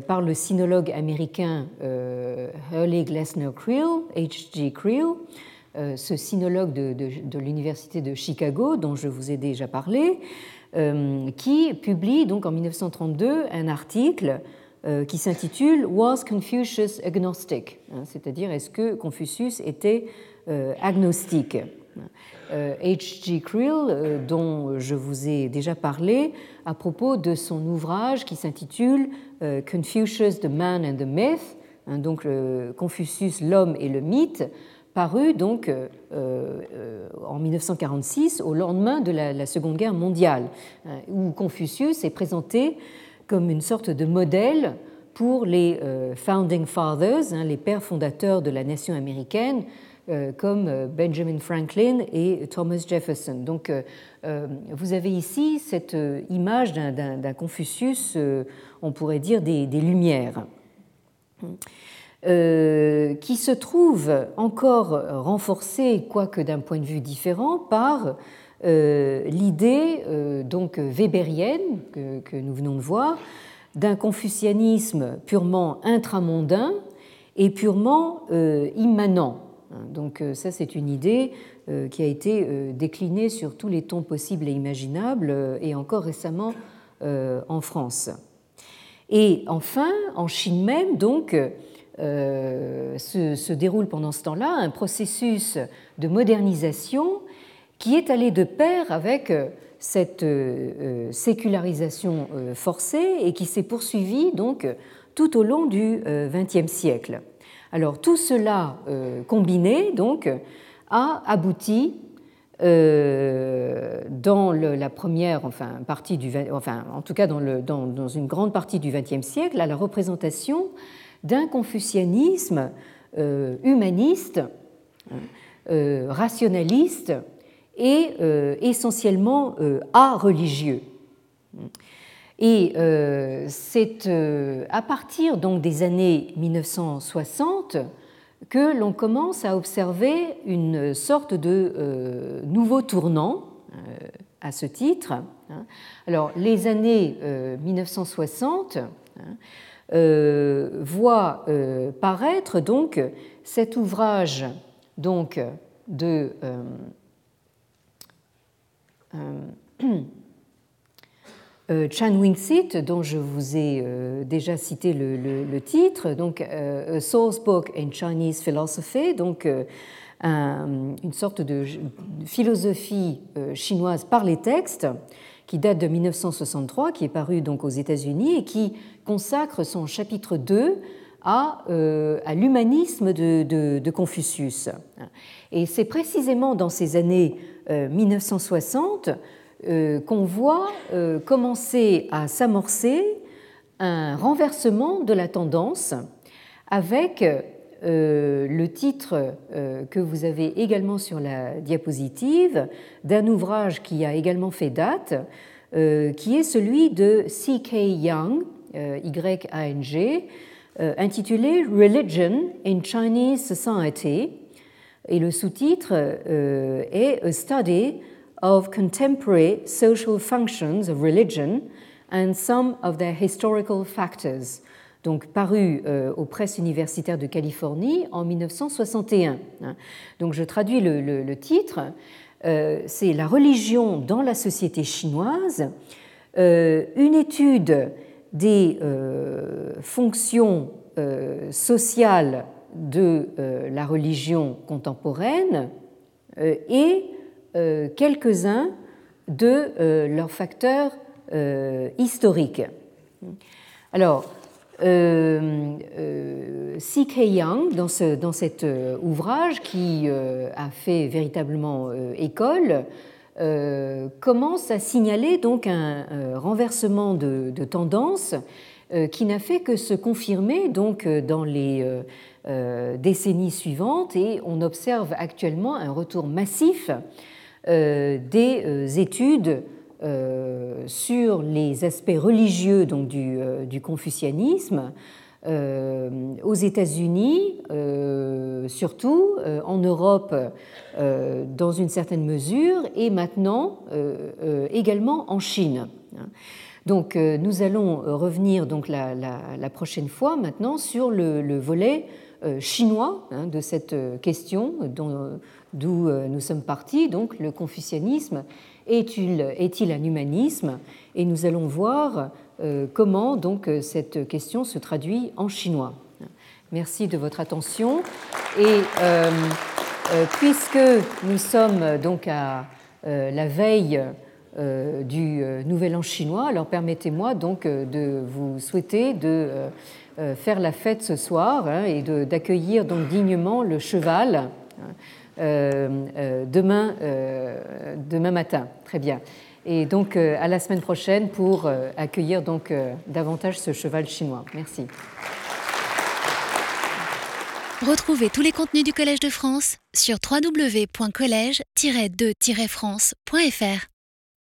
par le sinologue américain Hurley Glessner Creel, H.G. Creel, euh, ce sinologue de, l'Université de Chicago, dont je vous ai déjà parlé, euh, qui publie donc en 1932 un article euh, qui s'intitule Was Confucius agnostic? Hein, C'est-à-dire, est-ce que Confucius était agnostique? H.G. Creel, dont je vous ai déjà parlé à propos de son ouvrage qui s'intitule Confucius, the Man and the Myth, hein, donc Confucius, l'homme et le mythe, paru donc euh, euh, en 1946, au lendemain de la, Seconde Guerre mondiale, hein, où Confucius est présenté comme une sorte de modèle pour les euh, Founding Fathers, hein, les pères fondateurs de la nation américaine, comme Benjamin Franklin et Thomas Jefferson. Donc vous avez ici cette image d'un Confucius, on pourrait dire, des, Lumières. Euh, qui se trouve encore renforcée, quoique d'un point de vue différent, par euh, l'idée euh, donc weberienne que, nous venons de voir d'un confucianisme purement intramondain et purement immanent. Donc ça, c'est une idée qui a été déclinée sur tous les tons possibles et imaginables, et encore récemment en France. Et enfin, en Chine même, donc, euh, se, déroule pendant ce temps-là un processus de modernisation qui est allé de pair avec euh, cette euh, sécularisation forcée et qui s'est poursuivie donc tout au long du XXe siècle. Alors tout cela combiné donc a abouti dans la première enfin, partie du enfin en tout cas dans, une grande partie du XXe siècle à la représentation d'un confucianisme euh, humaniste, euh, rationaliste et euh, essentiellement a-religieux. Et c'est à partir donc des années 1960 que l'on commence à observer une sorte de nouveau tournant à ce titre. Hein. Alors les années 1960 euh, voit euh, paraître donc cet ouvrage donc de euh, Chan Wing-sit, dont je vous ai déjà cité le, titre, donc A Source Book in Chinese Philosophy, donc une sorte de philosophie chinoise par les textes, qui date de 1963, qui est paru donc aux États-Unis et qui consacre son chapitre 2 à, euh, l'humanisme de, Confucius. Et c'est précisément dans ces années 1960 euh, euh, qu'on voit commencer à s'amorcer un renversement de la tendance avec le titre que vous avez également sur la diapositive d'un ouvrage qui a également fait date, qui est celui de C.K. Euh, Y-A-N-G, euh, intitulé Religion in Chinese Society. Et le sous-titre euh, est A Study of Contemporary Social Functions of Religion and Some of Their Historical Factors. donc paru aux presses universitaires de Californie en 1961. Hein. Donc je traduis le, titre. C'est La religion dans la société chinoise, une étude des fonctions sociales de la religion contemporaine et quelques-uns de leurs facteurs historiques. Alors, euh, euh. Young, dans, ce, dans cet euh, ouvrage qui a fait véritablement école, commence à signaler donc un renversement de, tendance qui n'a fait que se confirmer donc dans les décennies suivantes et on observe actuellement un retour massif des études euh, sur les aspects religieux donc, du, euh, confucianisme euh, aux États-Unis, surtout en Europe dans une certaine mesure, et maintenant également en Chine. Donc nous allons revenir donc la, prochaine fois maintenant sur le, le volet chinois hein, de cette question d'où nous sommes partis, donc le confucianisme est-il un humanisme? Et nous allons voir euh, comment donc cette question se traduit en chinois. Merci de votre attention. Et euh, euh, puisque nous sommes donc à la veille du Nouvel An chinois, alors permettez-moi donc de vous souhaiter de faire la fête ce soir hein, et d'accueillir donc dignement le cheval. Euh, euh, demain, euh, demain matin. Très bien. Et donc à la semaine prochaine pour accueillir donc davantage ce cheval chinois. Merci. Retrouvez tous les contenus du Collège de France sur www.colège-2-france.fr.